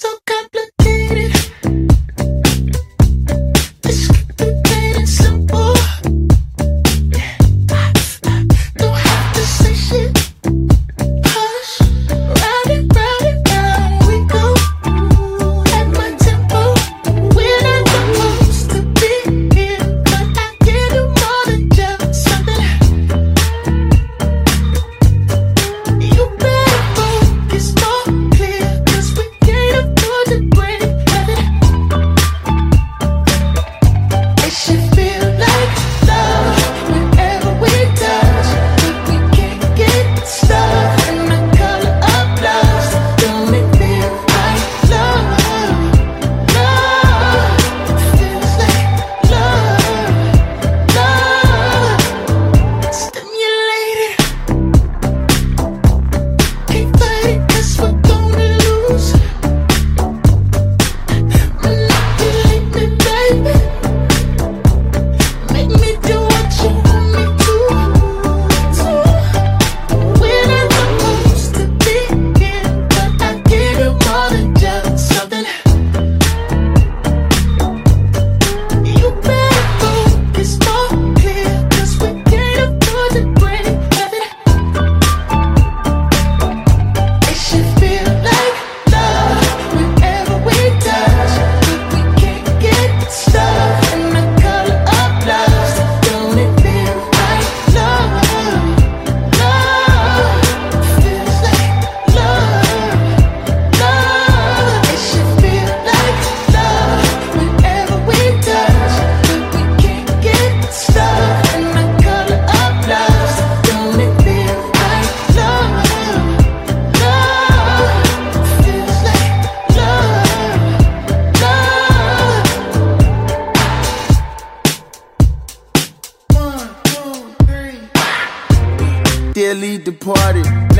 so complicated.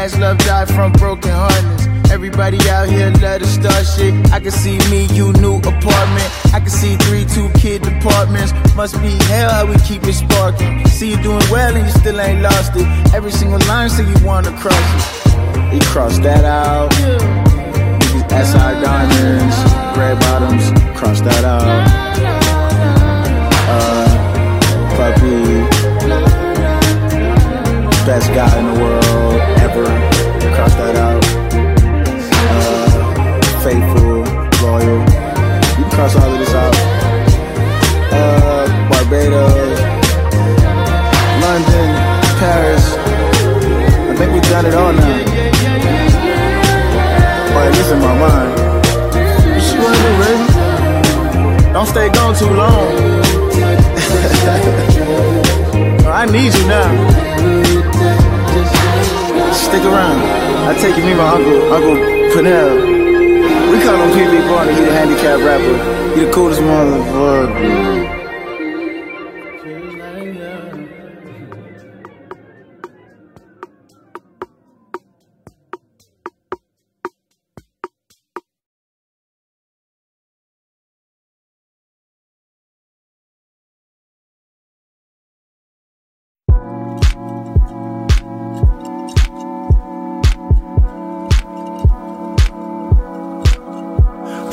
Love die from broken heartness. Everybody out here love to start shit. I can see me, you, new apartment. I can see three, two kid departments. Must be hell how we keep it sparking. See you doing well and you still ain't lost it. Every single line say you wanna cross it. We cross that out. That's how I need you now. Stick around. I take you, me, my uncle, Uncle Pernell. We call him PB Barney, he the handicapped rapper. He the coolest motherfucker.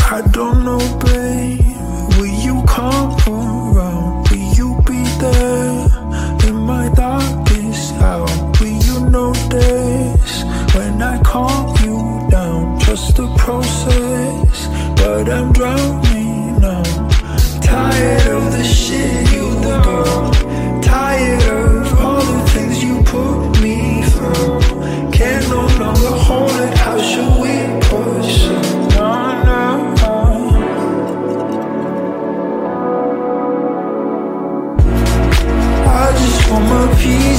I don't know, babe. Will you come around? Will you be there in my darkness? hour? Will you notice when I calm you down? Just a process, but I'm drowning now. Tired of the shit. my peace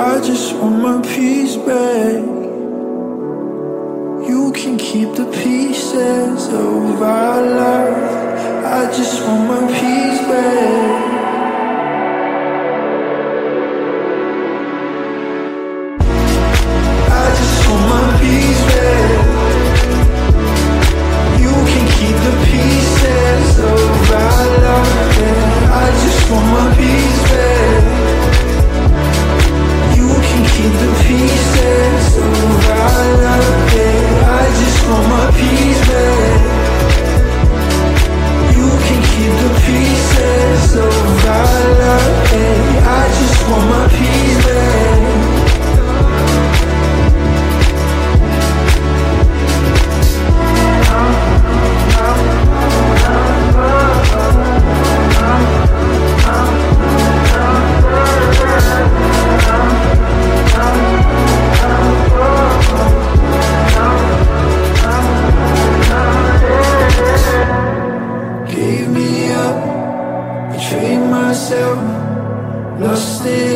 I just want my peace back. You can keep the pieces of our love. I just want my peace back.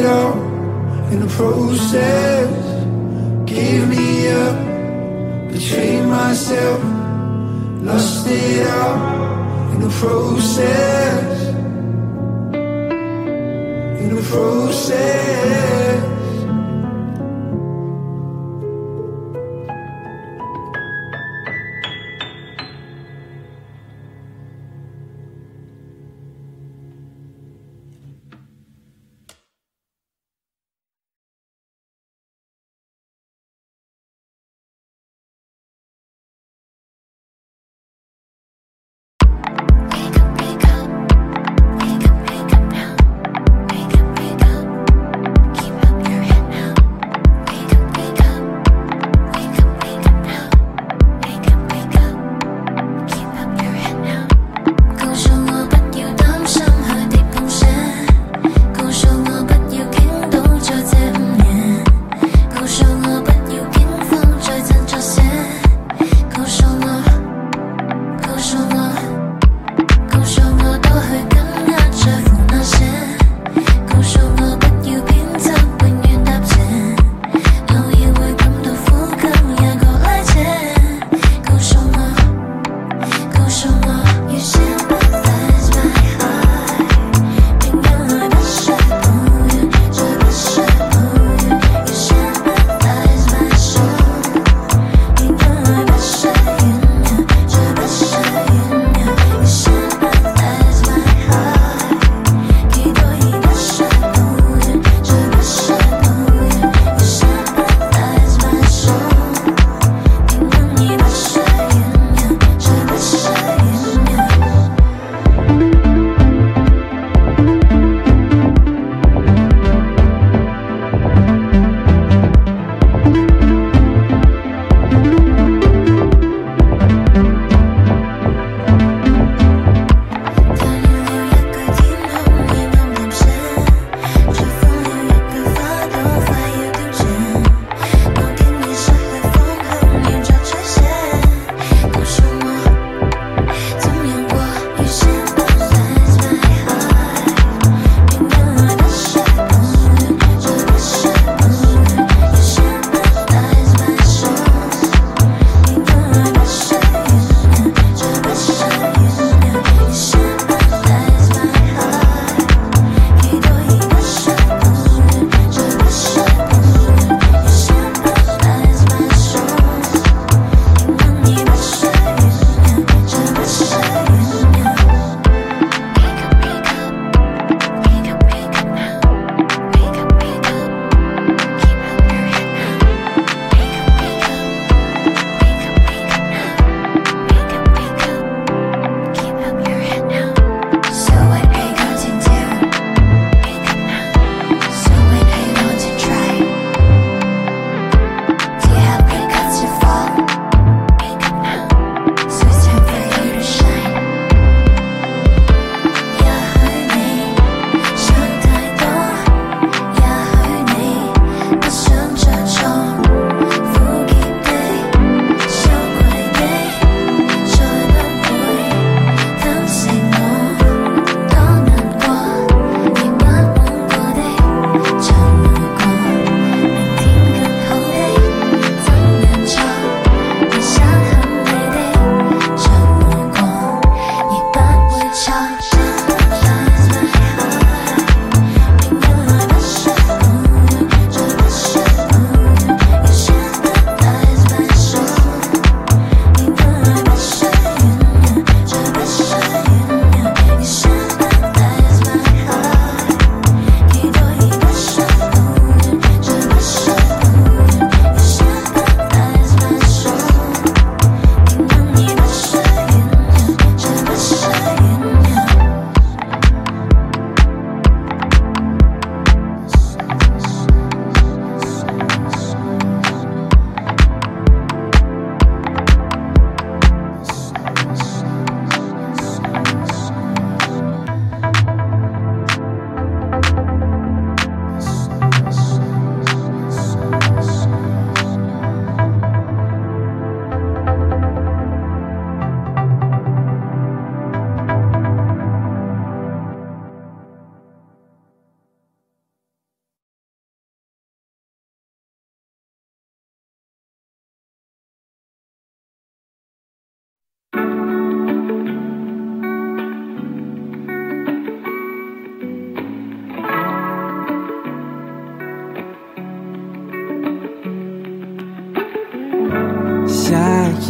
it all in the process. Gave me up, betrayed myself, lost it all in the process. In the process.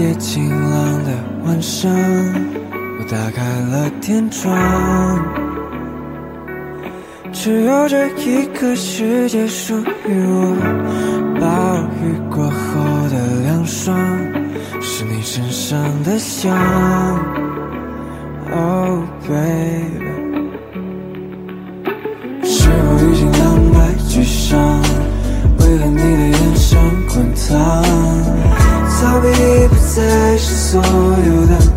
在晴朗的晚上我打开了天窗只有这一刻世界属于我暴雨过后的凉爽是你身上的香。Oh baby 是我已经两败俱伤为何你的眼神滚烫。逃避不再是所有的。